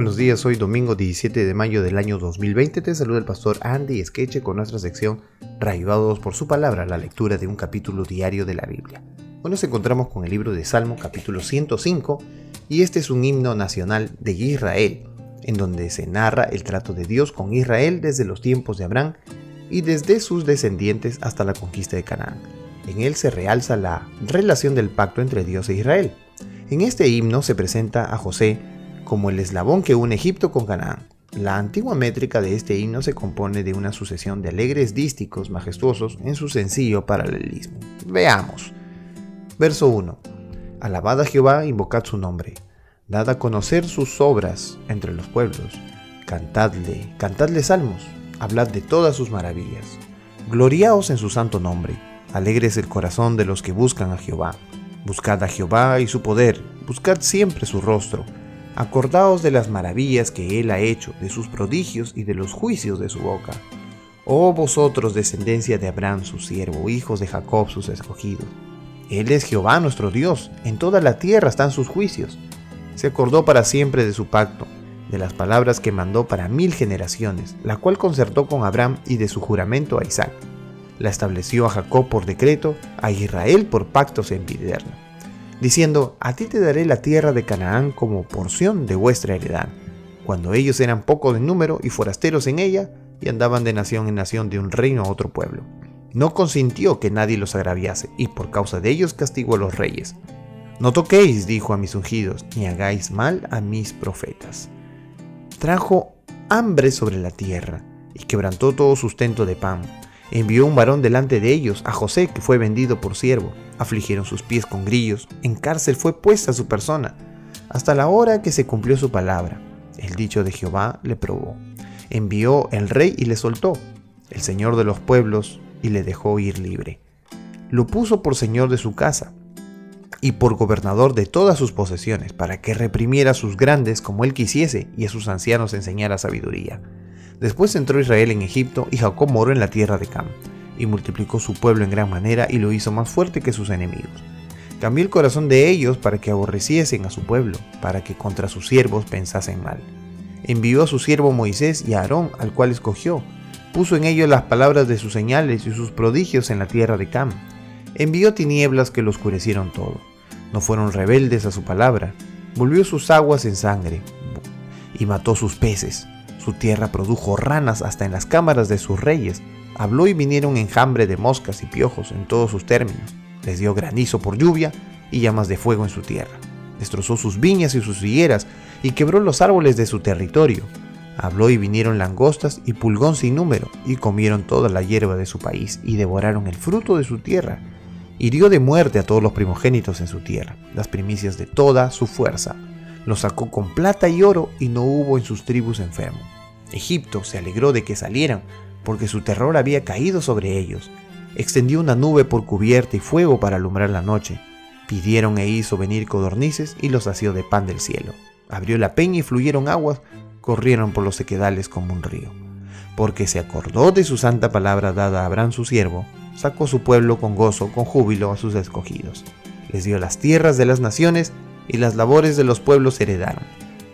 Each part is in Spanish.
Buenos días, hoy domingo 17 de mayo del año 2020. Te saluda el pastor Andy Skeche con nuestra sección Raivados por su palabra, la lectura de un capítulo diario de la Biblia. Hoy nos encontramos con el libro de Salmo, capítulo 105, y este es un himno nacional de Israel, en donde se narra el trato de Dios con Israel desde los tiempos de Abraham y desde sus descendientes hasta la conquista de Canaán. En él se realza la relación del pacto entre Dios e Israel. En este himno se presenta a José como el eslabón que une Egipto con Canaán. La antigua métrica de este himno se compone de una sucesión de alegres dísticos majestuosos en su sencillo paralelismo. Veamos. Verso 1. Alabad a Jehová, invocad su nombre. Dad a conocer sus obras entre los pueblos. Cantadle, cantadle salmos. Hablad de todas sus maravillas. Gloriaos en su santo nombre. Alegres el corazón de los que buscan a Jehová. Buscad a Jehová y su poder. Buscad siempre su rostro Acordaos de las maravillas que Él ha hecho, de sus prodigios y de los juicios de su boca. Oh vosotros, descendencia de Abraham, su siervo, hijos de Jacob, sus escogidos. Él es Jehová nuestro Dios, en toda la tierra están sus juicios. Se acordó para siempre de su pacto, de las palabras que mandó para mil generaciones, la cual concertó con Abraham y de su juramento a Isaac. La estableció a Jacob por decreto, a Israel por pacto sempiterno diciendo, a ti te daré la tierra de Canaán como porción de vuestra heredad, cuando ellos eran pocos en número y forasteros en ella, y andaban de nación en nación de un reino a otro pueblo. No consintió que nadie los agraviase, y por causa de ellos castigó a los reyes. No toquéis, dijo a mis ungidos, ni hagáis mal a mis profetas. Trajo hambre sobre la tierra, y quebrantó todo sustento de pan envió un varón delante de ellos, a José, que fue vendido por siervo. Afligieron sus pies con grillos, en cárcel fue puesta su persona, hasta la hora que se cumplió su palabra. El dicho de Jehová le probó. Envió el rey y le soltó, el señor de los pueblos, y le dejó ir libre. Lo puso por señor de su casa y por gobernador de todas sus posesiones, para que reprimiera a sus grandes como él quisiese y a sus ancianos enseñara sabiduría Después entró Israel en Egipto y Jacob moró en la tierra de Cam, y multiplicó su pueblo en gran manera y lo hizo más fuerte que sus enemigos. Cambió el corazón de ellos para que aborreciesen a su pueblo, para que contra sus siervos pensasen mal. Envió a su siervo Moisés y a Aarón, al cual escogió. Puso en ellos las palabras de sus señales y sus prodigios en la tierra de Cam. Envió tinieblas que lo oscurecieron todo. No fueron rebeldes a su palabra. Volvió sus aguas en sangre y mató sus peces. Su tierra produjo ranas hasta en las cámaras de sus reyes. Habló y vinieron enjambre de moscas y piojos en todos sus términos. Les dio granizo por lluvia y llamas de fuego en su tierra. Destrozó sus viñas y sus higueras y quebró los árboles de su territorio. Habló y vinieron langostas y pulgón sin número y comieron toda la hierba de su país y devoraron el fruto de su tierra. Hirió de muerte a todos los primogénitos en su tierra, las primicias de toda su fuerza los sacó con plata y oro y no hubo en sus tribus enfermo. Egipto se alegró de que salieran, porque su terror había caído sobre ellos. Extendió una nube por cubierta y fuego para alumbrar la noche. Pidieron e hizo venir codornices y los asió de pan del cielo. Abrió la peña y fluyeron aguas, corrieron por los sequedales como un río. Porque se acordó de su santa palabra dada a Abraham su siervo, sacó su pueblo con gozo, con júbilo a sus escogidos. Les dio las tierras de las naciones y las labores de los pueblos heredaron,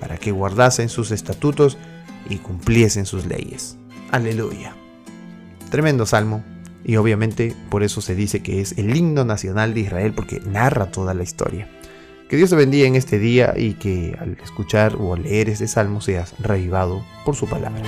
para que guardasen sus estatutos y cumpliesen sus leyes. Aleluya. Tremendo salmo, y obviamente por eso se dice que es el himno nacional de Israel, porque narra toda la historia. Que Dios te bendiga en este día y que al escuchar o leer este salmo seas revivado por su palabra.